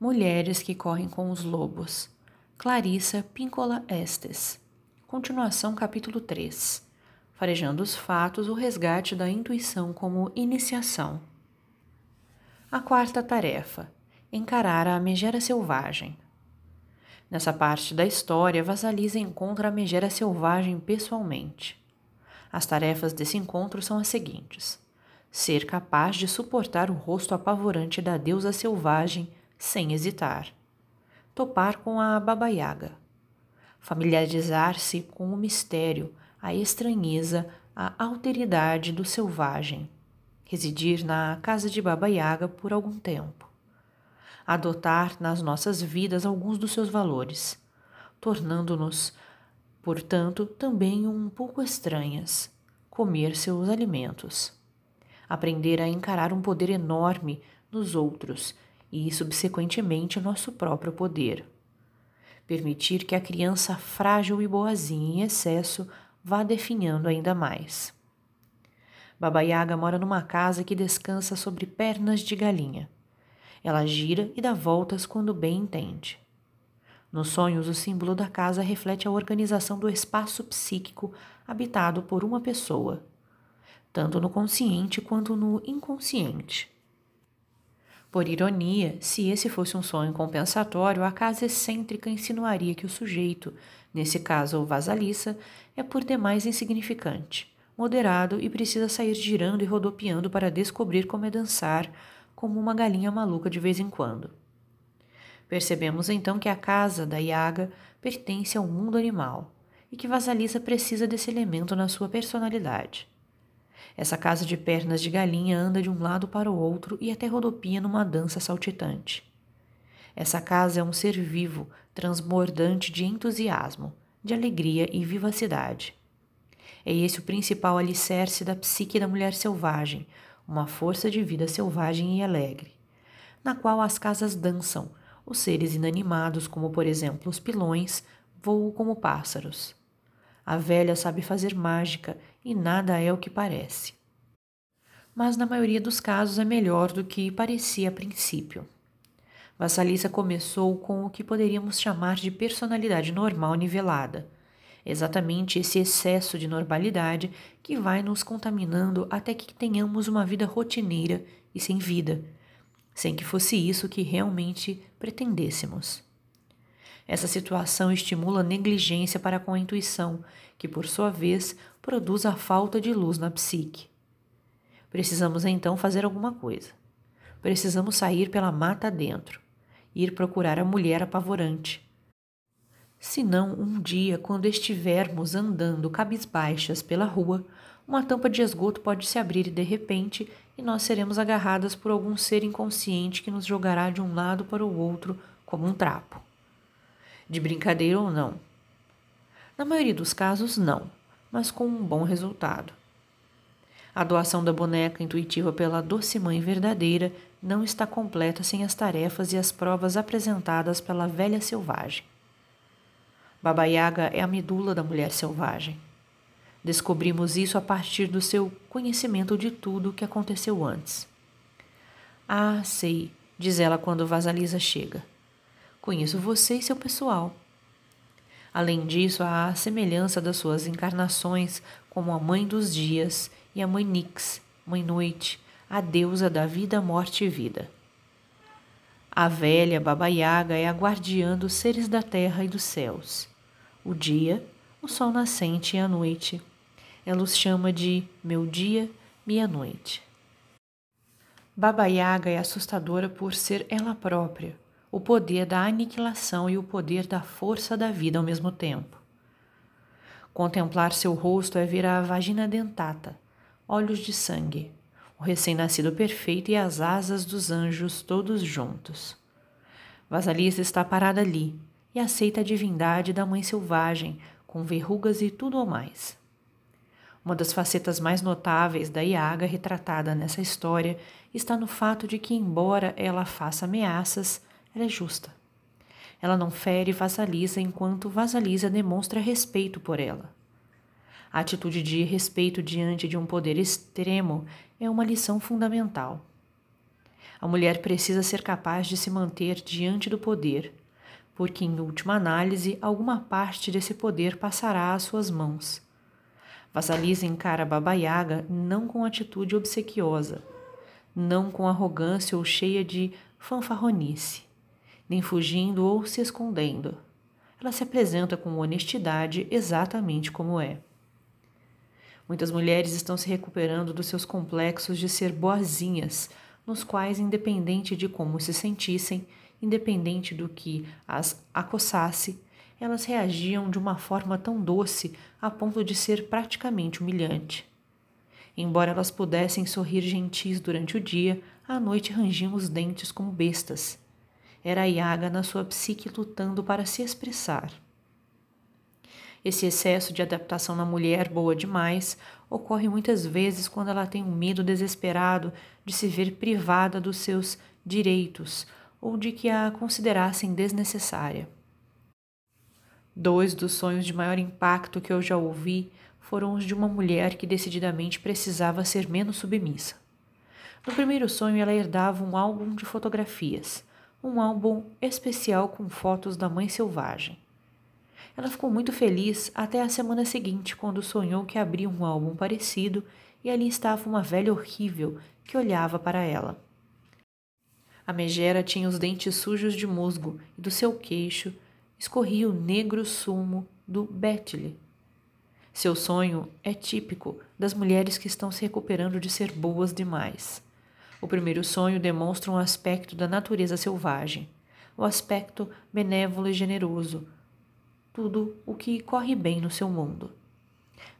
Mulheres que correm com os lobos. Clarissa Píncola Estes. Continuação capítulo 3. Farejando os fatos, o resgate da intuição como iniciação. A quarta tarefa: encarar a megera selvagem. Nessa parte da história, Vasalisa encontra a megera selvagem pessoalmente. As tarefas desse encontro são as seguintes: ser capaz de suportar o rosto apavorante da deusa selvagem sem hesitar. Topar com a Baba Yaga. Familiarizar-se com o mistério, a estranheza, a alteridade do selvagem. Residir na casa de Baba Yaga por algum tempo. Adotar nas nossas vidas alguns dos seus valores, tornando-nos, portanto, também um pouco estranhas. Comer seus alimentos. Aprender a encarar um poder enorme nos outros e, subsequentemente, nosso próprio poder. Permitir que a criança frágil e boazinha em excesso vá definhando ainda mais. Baba Yaga mora numa casa que descansa sobre pernas de galinha. Ela gira e dá voltas quando bem entende. Nos sonhos, o símbolo da casa reflete a organização do espaço psíquico habitado por uma pessoa, tanto no consciente quanto no inconsciente. Por ironia, se esse fosse um sonho compensatório, a casa excêntrica insinuaria que o sujeito, nesse caso o vasalissa, é por demais insignificante, moderado e precisa sair girando e rodopiando para descobrir como é dançar, como uma galinha maluca de vez em quando. Percebemos então que a casa da Yaga pertence ao mundo animal e que Vasalissa precisa desse elemento na sua personalidade. Essa casa de pernas de galinha anda de um lado para o outro e até rodopia numa dança saltitante. Essa casa é um ser vivo, transbordante de entusiasmo, de alegria e vivacidade. É esse o principal alicerce da psique da mulher selvagem, uma força de vida selvagem e alegre, na qual as casas dançam, os seres inanimados, como por exemplo os pilões, voam como pássaros. A velha sabe fazer mágica e nada é o que parece. Mas na maioria dos casos é melhor do que parecia a princípio. Vassalissa começou com o que poderíamos chamar de personalidade normal nivelada. Exatamente esse excesso de normalidade que vai nos contaminando até que tenhamos uma vida rotineira e sem vida, sem que fosse isso que realmente pretendêssemos. Essa situação estimula negligência para com a intuição, que por sua vez produz a falta de luz na psique. Precisamos então fazer alguma coisa. Precisamos sair pela mata dentro, ir procurar a mulher apavorante. Senão, um dia, quando estivermos andando cabisbaixas pela rua, uma tampa de esgoto pode se abrir de repente, e nós seremos agarradas por algum ser inconsciente que nos jogará de um lado para o outro como um trapo de brincadeira ou não. Na maioria dos casos, não, mas com um bom resultado. A doação da boneca intuitiva pela doce mãe verdadeira não está completa sem as tarefas e as provas apresentadas pela velha selvagem. Baba Yaga é a medula da mulher selvagem. Descobrimos isso a partir do seu conhecimento de tudo o que aconteceu antes. Ah, sei, diz ela quando Vasalisa chega. Conheço você e seu pessoal. Além disso, há a semelhança das suas encarnações como a Mãe dos Dias e a Mãe Nix, Mãe Noite, a deusa da vida, morte e vida. A velha Baba Yaga é a guardiã dos seres da terra e dos céus. O dia, o sol nascente e a noite. Ela os chama de meu dia, minha noite. Baba Yaga é assustadora por ser ela própria, o poder da aniquilação e o poder da força da vida ao mesmo tempo. Contemplar seu rosto é ver a vagina dentata, olhos de sangue, o recém-nascido perfeito e as asas dos anjos todos juntos. Vasalisa está parada ali e aceita a divindade da mãe selvagem, com verrugas e tudo o mais. Uma das facetas mais notáveis da Iaga retratada nessa história está no fato de que, embora ela faça ameaças, ela é justa. Ela não fere e vassaliza enquanto vassaliza demonstra respeito por ela. A atitude de respeito diante de um poder extremo é uma lição fundamental. A mulher precisa ser capaz de se manter diante do poder, porque, em última análise, alguma parte desse poder passará às suas mãos. Vasalisa encara Baba Yaga não com atitude obsequiosa, não com arrogância ou cheia de fanfarronice, nem fugindo ou se escondendo. Ela se apresenta com honestidade exatamente como é. Muitas mulheres estão se recuperando dos seus complexos de ser boazinhas, nos quais, independente de como se sentissem, independente do que as acossasse, elas reagiam de uma forma tão doce a ponto de ser praticamente humilhante. Embora elas pudessem sorrir gentis durante o dia, à noite rangiam os dentes como bestas. Era a Yaga na sua psique lutando para se expressar. Esse excesso de adaptação na mulher boa demais ocorre muitas vezes quando ela tem um medo desesperado de se ver privada dos seus direitos ou de que a considerassem desnecessária. Dois dos sonhos de maior impacto que eu já ouvi foram os de uma mulher que decididamente precisava ser menos submissa. No primeiro sonho, ela herdava um álbum de fotografias, um álbum especial com fotos da mãe selvagem. Ela ficou muito feliz até a semana seguinte, quando sonhou que abria um álbum parecido e ali estava uma velha horrível que olhava para ela. A megera tinha os dentes sujos de musgo e do seu queixo escorria o negro sumo do Betle. Seu sonho é típico das mulheres que estão se recuperando de ser boas demais. O primeiro sonho demonstra um aspecto da natureza selvagem, o aspecto benévolo e generoso, tudo o que corre bem no seu mundo.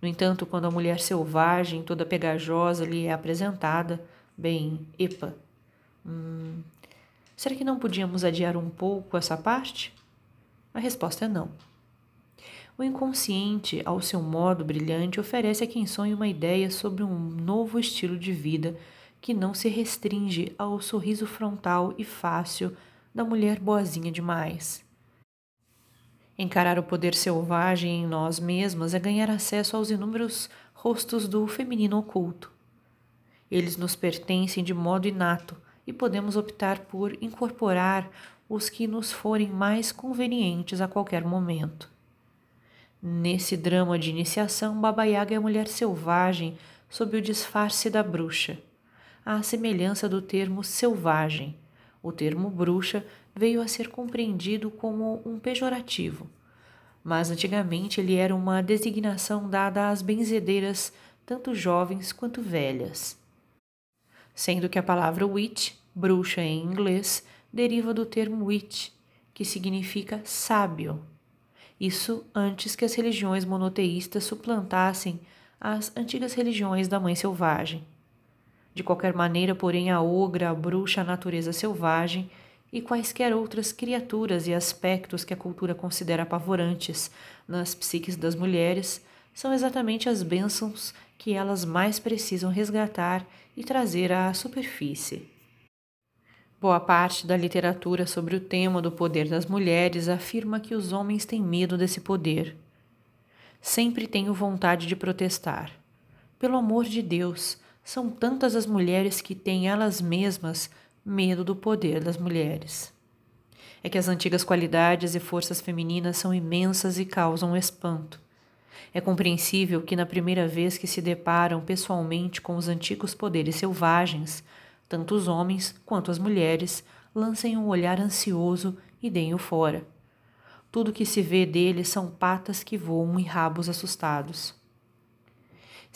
No entanto, quando a mulher selvagem, toda pegajosa, lhe é apresentada, bem, epa, hum, será que não podíamos adiar um pouco essa parte? A resposta é não. O inconsciente, ao seu modo brilhante, oferece a quem sonha uma ideia sobre um novo estilo de vida que não se restringe ao sorriso frontal e fácil da mulher boazinha demais. Encarar o poder selvagem em nós mesmas é ganhar acesso aos inúmeros rostos do feminino oculto. Eles nos pertencem de modo inato e podemos optar por incorporar os que nos forem mais convenientes a qualquer momento. Nesse drama de iniciação, Baba Yaga é a mulher selvagem sob o disfarce da bruxa, à semelhança do termo selvagem. O termo bruxa veio a ser compreendido como um pejorativo, mas antigamente ele era uma designação dada às benzedeiras, tanto jovens quanto velhas. Sendo que a palavra witch, bruxa em inglês, deriva do termo witch, que significa sábio. Isso antes que as religiões monoteístas suplantassem as antigas religiões da mãe selvagem. De qualquer maneira, porém, a ogra, a bruxa, a natureza selvagem e quaisquer outras criaturas e aspectos que a cultura considera apavorantes nas psiques das mulheres são exatamente as bênçãos que elas mais precisam resgatar e trazer à superfície. Boa parte da literatura sobre o tema do poder das mulheres afirma que os homens têm medo desse poder. Sempre tenho vontade de protestar. Pelo amor de Deus, são tantas as mulheres que têm elas mesmas medo do poder das mulheres. É que as antigas qualidades e forças femininas são imensas e causam espanto. É compreensível que, na primeira vez que se deparam pessoalmente com os antigos poderes selvagens, tanto os homens quanto as mulheres lancem um olhar ansioso e deem-o fora. Tudo que se vê deles são patas que voam e rabos assustados.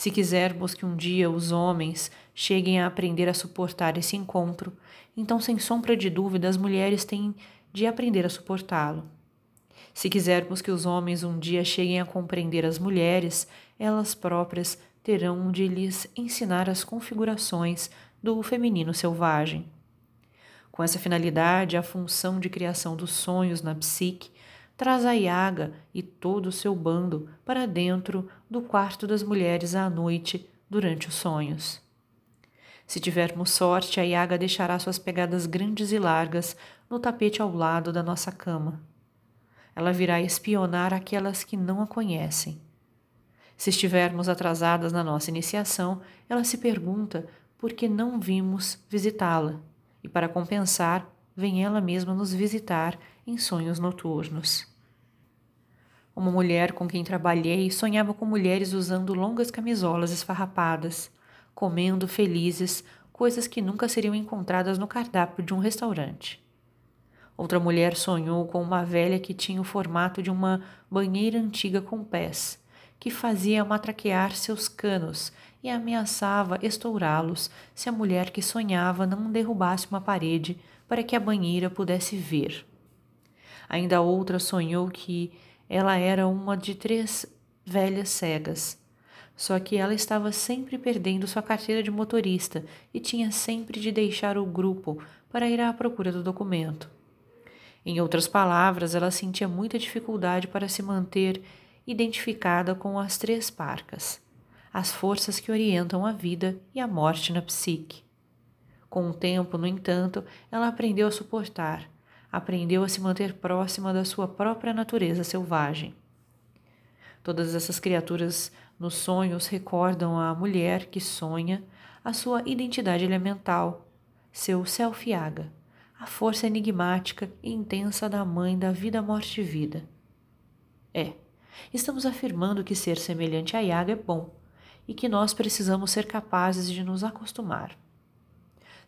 Se quisermos que um dia os homens cheguem a aprender a suportar esse encontro, então, sem sombra de dúvida, as mulheres têm de aprender a suportá-lo. Se quisermos que os homens um dia cheguem a compreender as mulheres, elas próprias terão de lhes ensinar as configurações do feminino selvagem. Com essa finalidade, a função de criação dos sonhos na psique traz a Yaga e todo o seu bando para dentro do quarto das mulheres à noite durante os sonhos. Se tivermos sorte, a Yaga deixará suas pegadas grandes e largas no tapete ao lado da nossa cama. Ela virá espionar aquelas que não a conhecem. Se estivermos atrasadas na nossa iniciação, ela se pergunta por que não vimos visitá-la e, para compensar, vem ela mesma nos visitar em sonhos noturnos. Uma mulher com quem trabalhei sonhava com mulheres usando longas camisolas esfarrapadas, comendo felizes coisas que nunca seriam encontradas no cardápio de um restaurante. Outra mulher sonhou com uma velha que tinha o formato de uma banheira antiga com pés, que fazia matraquear seus canos e ameaçava estourá-los se a mulher que sonhava não derrubasse uma parede para que a banheira pudesse ver. Ainda outra sonhou que ela era uma de três velhas cegas. Só que ela estava sempre perdendo sua carteira de motorista e tinha sempre de deixar o grupo para ir à procura do documento. Em outras palavras, ela sentia muita dificuldade para se manter identificada com as três parcas, as forças que orientam a vida e a morte na psique. Com o tempo, no entanto, ela aprendeu a suportar, aprendeu a se manter próxima da sua própria natureza selvagem. Todas essas criaturas nos sonhos recordam a mulher que sonha a sua identidade elemental, seu self-yaga, a força enigmática e intensa da mãe da vida, morte e vida. É, estamos afirmando que ser semelhante a Yaga é bom e que nós precisamos ser capazes de nos acostumar.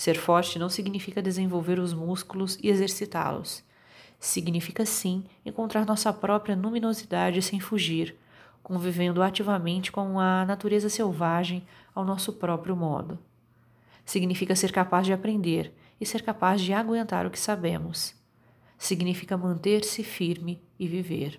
Ser forte não significa desenvolver os músculos e exercitá-los. Significa sim encontrar nossa própria luminosidade sem fugir, convivendo ativamente com a natureza selvagem ao nosso próprio modo. Significa ser capaz de aprender e ser capaz de aguentar o que sabemos. Significa manter-se firme e viver.